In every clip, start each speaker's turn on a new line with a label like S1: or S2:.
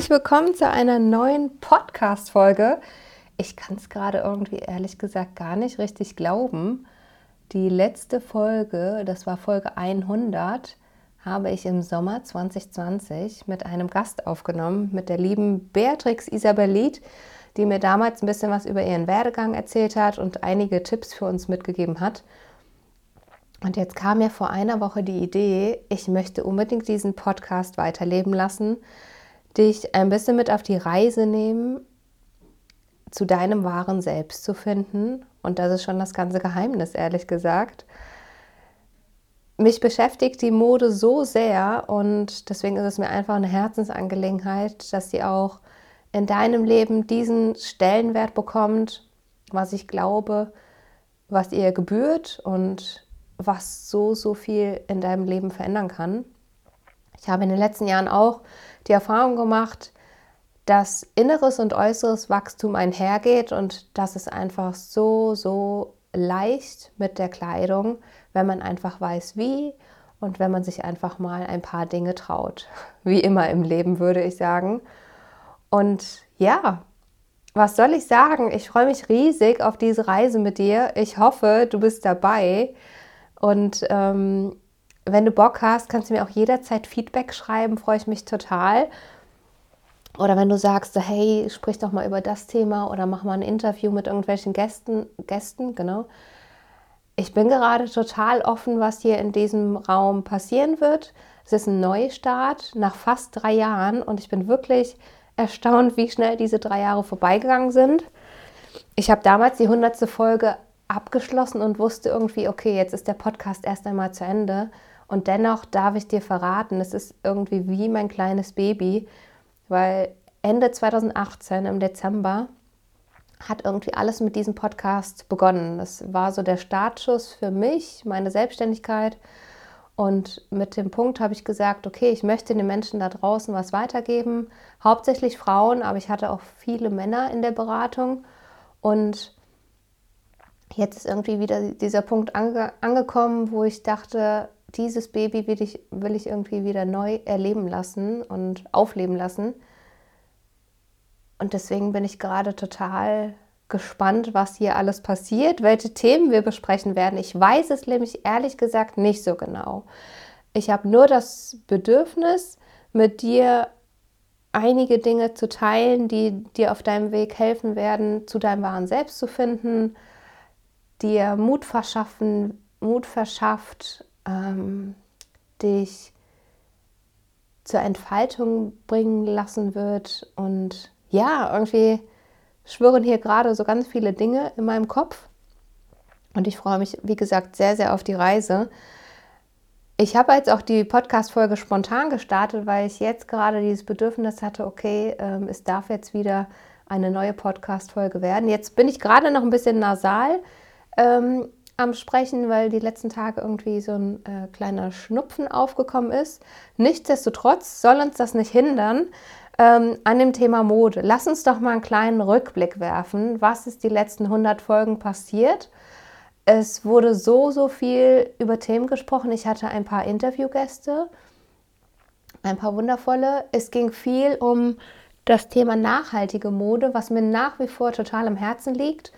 S1: Herzlich willkommen zu einer neuen Podcast-Folge. Ich kann es gerade irgendwie ehrlich gesagt gar nicht richtig glauben. Die letzte Folge, das war Folge 100, habe ich im Sommer 2020 mit einem Gast aufgenommen, mit der lieben Beatrix Isabel Lied, die mir damals ein bisschen was über ihren Werdegang erzählt hat und einige Tipps für uns mitgegeben hat. Und jetzt kam mir vor einer Woche die Idee, ich möchte unbedingt diesen Podcast weiterleben lassen dich ein bisschen mit auf die Reise nehmen, zu deinem wahren Selbst zu finden. Und das ist schon das ganze Geheimnis, ehrlich gesagt. Mich beschäftigt die Mode so sehr und deswegen ist es mir einfach eine Herzensangelegenheit, dass sie auch in deinem Leben diesen Stellenwert bekommt, was ich glaube, was ihr gebührt und was so, so viel in deinem Leben verändern kann. Ich habe in den letzten Jahren auch die Erfahrung gemacht, dass inneres und äußeres Wachstum einhergeht und dass es einfach so, so leicht mit der Kleidung, wenn man einfach weiß, wie und wenn man sich einfach mal ein paar Dinge traut. Wie immer im Leben, würde ich sagen. Und ja, was soll ich sagen? Ich freue mich riesig auf diese Reise mit dir. Ich hoffe, du bist dabei. Und ähm, wenn du Bock hast, kannst du mir auch jederzeit Feedback schreiben, freue ich mich total. Oder wenn du sagst, hey, sprich doch mal über das Thema oder mach mal ein Interview mit irgendwelchen Gästen, Gästen, genau. Ich bin gerade total offen, was hier in diesem Raum passieren wird. Es ist ein Neustart nach fast drei Jahren und ich bin wirklich erstaunt, wie schnell diese drei Jahre vorbeigegangen sind. Ich habe damals die hundertste Folge abgeschlossen und wusste irgendwie, okay, jetzt ist der Podcast erst einmal zu Ende. Und dennoch darf ich dir verraten, es ist irgendwie wie mein kleines Baby, weil Ende 2018 im Dezember hat irgendwie alles mit diesem Podcast begonnen. Das war so der Startschuss für mich, meine Selbstständigkeit. Und mit dem Punkt habe ich gesagt, okay, ich möchte den Menschen da draußen was weitergeben. Hauptsächlich Frauen, aber ich hatte auch viele Männer in der Beratung. Und jetzt ist irgendwie wieder dieser Punkt ange angekommen, wo ich dachte, dieses Baby will ich, will ich irgendwie wieder neu erleben lassen und aufleben lassen. Und deswegen bin ich gerade total gespannt, was hier alles passiert, welche Themen wir besprechen werden. Ich weiß es nämlich ehrlich gesagt nicht so genau. Ich habe nur das Bedürfnis, mit dir einige Dinge zu teilen, die dir auf deinem Weg helfen werden, zu deinem wahren Selbst zu finden, dir Mut verschaffen, Mut verschafft, ähm, dich zur Entfaltung bringen lassen wird. Und ja, irgendwie schwören hier gerade so ganz viele Dinge in meinem Kopf. Und ich freue mich, wie gesagt, sehr, sehr auf die Reise. Ich habe jetzt auch die Podcast-Folge spontan gestartet, weil ich jetzt gerade dieses Bedürfnis hatte, okay, ähm, es darf jetzt wieder eine neue Podcast-Folge werden. Jetzt bin ich gerade noch ein bisschen nasal. Ähm, am Sprechen, weil die letzten Tage irgendwie so ein äh, kleiner Schnupfen aufgekommen ist. Nichtsdestotrotz soll uns das nicht hindern ähm, an dem Thema Mode. Lass uns doch mal einen kleinen Rückblick werfen. Was ist die letzten 100 Folgen passiert? Es wurde so, so viel über Themen gesprochen. Ich hatte ein paar Interviewgäste, ein paar wundervolle. Es ging viel um das Thema nachhaltige Mode, was mir nach wie vor total am Herzen liegt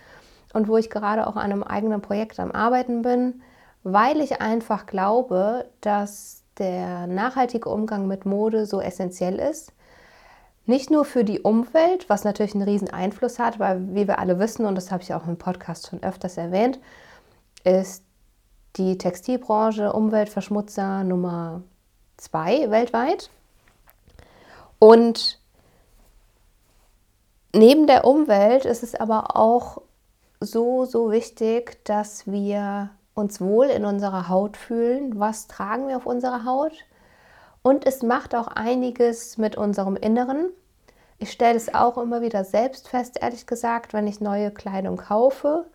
S1: und wo ich gerade auch an einem eigenen Projekt am Arbeiten bin, weil ich einfach glaube, dass der nachhaltige Umgang mit Mode so essentiell ist. Nicht nur für die Umwelt, was natürlich einen riesen Einfluss hat, weil wie wir alle wissen, und das habe ich auch im Podcast schon öfters erwähnt, ist die Textilbranche Umweltverschmutzer Nummer zwei weltweit. Und neben der Umwelt ist es aber auch so, so wichtig, dass wir uns wohl in unserer Haut fühlen. Was tragen wir auf unserer Haut? Und es macht auch einiges mit unserem Inneren. Ich stelle es auch immer wieder selbst fest, ehrlich gesagt, wenn ich neue Kleidung kaufe.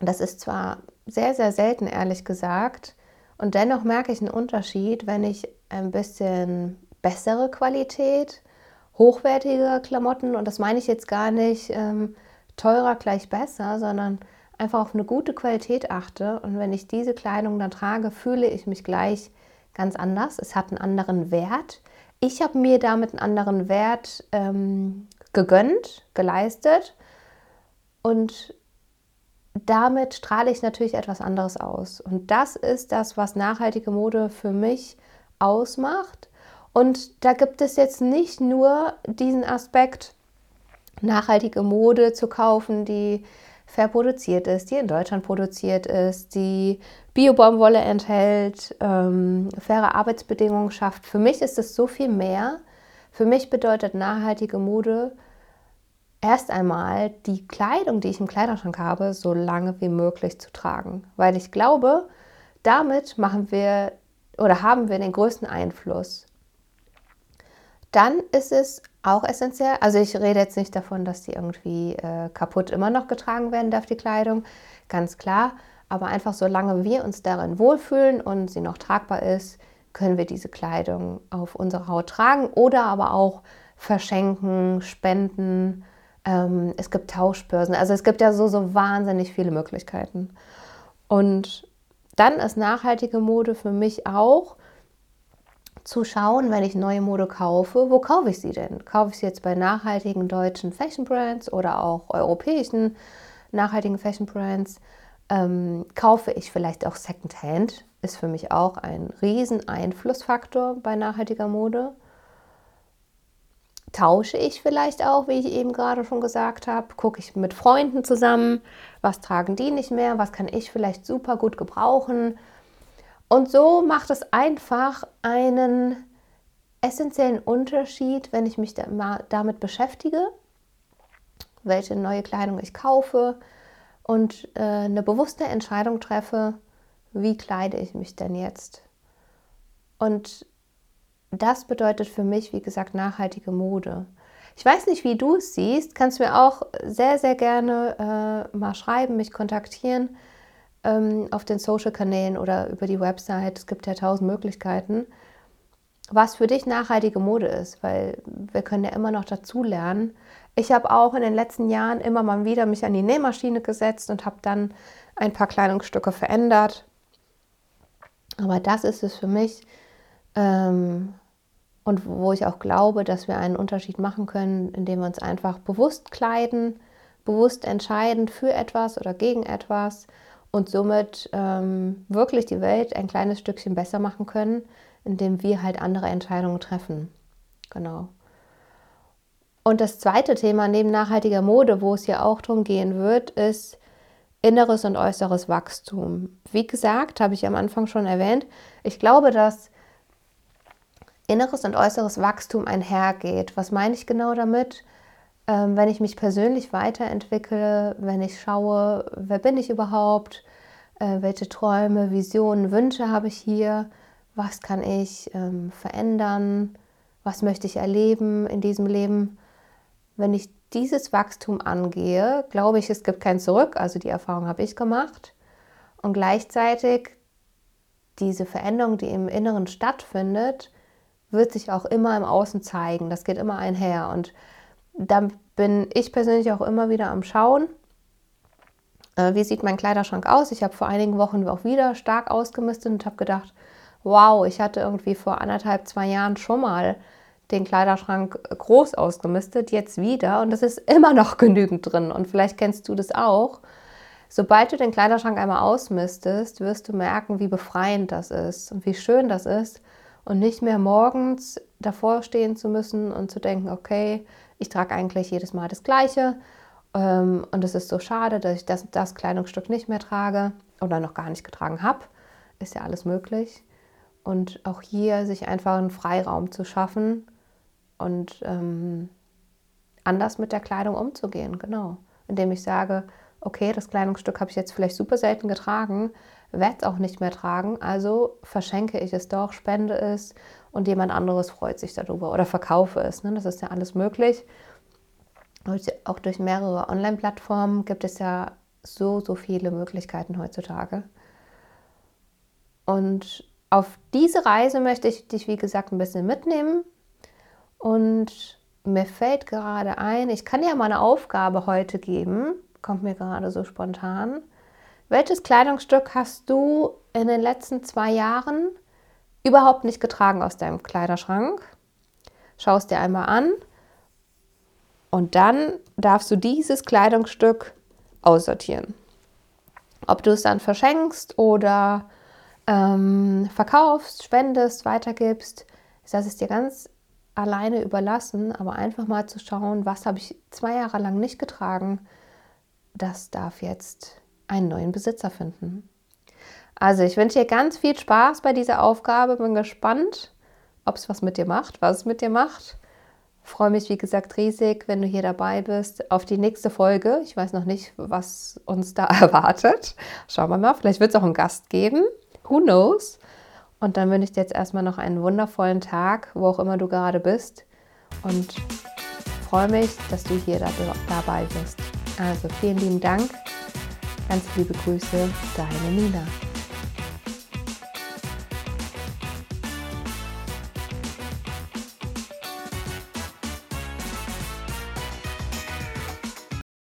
S1: Das ist zwar sehr, sehr selten, ehrlich gesagt. Und dennoch merke ich einen Unterschied, wenn ich ein bisschen bessere Qualität, hochwertige Klamotten, und das meine ich jetzt gar nicht, ähm, teurer gleich besser, sondern einfach auf eine gute Qualität achte. Und wenn ich diese Kleidung dann trage, fühle ich mich gleich ganz anders. Es hat einen anderen Wert. Ich habe mir damit einen anderen Wert ähm, gegönnt, geleistet. Und damit strahle ich natürlich etwas anderes aus. Und das ist das, was nachhaltige Mode für mich ausmacht. Und da gibt es jetzt nicht nur diesen Aspekt, nachhaltige Mode zu kaufen, die produziert ist, die in Deutschland produziert ist, die Biobaumwolle enthält, ähm, faire Arbeitsbedingungen schafft. Für mich ist es so viel mehr. Für mich bedeutet nachhaltige Mode erst einmal die Kleidung, die ich im Kleiderschrank habe, so lange wie möglich zu tragen. Weil ich glaube, damit machen wir oder haben wir den größten Einfluss. Dann ist es auch essentiell, also ich rede jetzt nicht davon, dass die irgendwie äh, kaputt immer noch getragen werden darf, die Kleidung, ganz klar. Aber einfach solange wir uns darin wohlfühlen und sie noch tragbar ist, können wir diese Kleidung auf unsere Haut tragen oder aber auch verschenken, spenden. Ähm, es gibt Tauschbörsen. Also es gibt ja so, so wahnsinnig viele Möglichkeiten. Und dann ist nachhaltige Mode für mich auch zu schauen, wenn ich neue Mode kaufe, wo kaufe ich sie denn? Kaufe ich sie jetzt bei nachhaltigen deutschen Fashion Brands oder auch europäischen nachhaltigen Fashion Brands? Ähm, kaufe ich vielleicht auch Secondhand? Ist für mich auch ein riesen Einflussfaktor bei nachhaltiger Mode. Tausche ich vielleicht auch, wie ich eben gerade schon gesagt habe, gucke ich mit Freunden zusammen, was tragen die nicht mehr, was kann ich vielleicht super gut gebrauchen, und so macht es einfach einen essentiellen Unterschied, wenn ich mich damit beschäftige, welche neue Kleidung ich kaufe und äh, eine bewusste Entscheidung treffe, wie kleide ich mich denn jetzt. Und das bedeutet für mich, wie gesagt, nachhaltige Mode. Ich weiß nicht, wie du es siehst, kannst mir auch sehr, sehr gerne äh, mal schreiben, mich kontaktieren ähm, auf den Social-Kanälen oder über die Website. Es gibt ja tausend Möglichkeiten, was für dich nachhaltige Mode ist, weil wir können ja immer noch dazu lernen. Ich habe auch in den letzten Jahren immer mal wieder mich an die Nähmaschine gesetzt und habe dann ein paar Kleidungsstücke verändert. Aber das ist es für mich. Ähm, und wo ich auch glaube, dass wir einen Unterschied machen können, indem wir uns einfach bewusst kleiden, bewusst entscheiden für etwas oder gegen etwas und somit ähm, wirklich die Welt ein kleines Stückchen besser machen können, indem wir halt andere Entscheidungen treffen. Genau. Und das zweite Thema neben nachhaltiger Mode, wo es ja auch darum gehen wird, ist inneres und äußeres Wachstum. Wie gesagt, habe ich am Anfang schon erwähnt, ich glaube, dass inneres und äußeres Wachstum einhergeht. Was meine ich genau damit? Ähm, wenn ich mich persönlich weiterentwickle, wenn ich schaue, wer bin ich überhaupt, äh, welche Träume, Visionen, Wünsche habe ich hier, was kann ich ähm, verändern, was möchte ich erleben in diesem Leben. Wenn ich dieses Wachstum angehe, glaube ich, es gibt kein Zurück, also die Erfahrung habe ich gemacht. Und gleichzeitig diese Veränderung, die im Inneren stattfindet, wird sich auch immer im Außen zeigen. Das geht immer einher. Und da bin ich persönlich auch immer wieder am Schauen. Äh, wie sieht mein Kleiderschrank aus? Ich habe vor einigen Wochen auch wieder stark ausgemistet und habe gedacht, wow, ich hatte irgendwie vor anderthalb, zwei Jahren schon mal den Kleiderschrank groß ausgemistet, jetzt wieder und es ist immer noch genügend drin. Und vielleicht kennst du das auch. Sobald du den Kleiderschrank einmal ausmistest, wirst du merken, wie befreiend das ist und wie schön das ist. Und nicht mehr morgens davor stehen zu müssen und zu denken, okay, ich trage eigentlich jedes Mal das Gleiche ähm, und es ist so schade, dass ich das, das Kleidungsstück nicht mehr trage oder noch gar nicht getragen habe. Ist ja alles möglich. Und auch hier sich einfach einen Freiraum zu schaffen und ähm, anders mit der Kleidung umzugehen, genau. Indem ich sage, okay, das Kleidungsstück habe ich jetzt vielleicht super selten getragen, werde es auch nicht mehr tragen, also verschenke ich es doch, spende es und jemand anderes freut sich darüber oder verkaufe es. Ne? Das ist ja alles möglich. Auch durch mehrere Online-Plattformen gibt es ja so, so viele Möglichkeiten heutzutage. Und auf diese Reise möchte ich dich, wie gesagt, ein bisschen mitnehmen und mir fällt gerade ein, ich kann dir mal eine Aufgabe heute geben, kommt mir gerade so spontan. Welches Kleidungsstück hast du in den letzten zwei Jahren überhaupt nicht getragen aus deinem Kleiderschrank? Schau es dir einmal an und dann darfst du dieses Kleidungsstück aussortieren. Ob du es dann verschenkst oder ähm, verkaufst, spendest, weitergibst, das ist dir ganz alleine überlassen, aber einfach mal zu schauen, was habe ich zwei Jahre lang nicht getragen, das darf jetzt einen neuen Besitzer finden. Also ich wünsche dir ganz viel Spaß bei dieser Aufgabe, bin gespannt, ob es was mit dir macht, was es mit dir macht. Freue mich, wie gesagt, riesig, wenn du hier dabei bist, auf die nächste Folge. Ich weiß noch nicht, was uns da erwartet. Schauen wir mal, vielleicht wird es auch einen Gast geben. Who knows? Und dann wünsche ich dir jetzt erstmal noch einen wundervollen Tag, wo auch immer du gerade bist. Und freue mich, dass du hier dabei bist. Also vielen lieben Dank. Ganz liebe Grüße, deine Nina.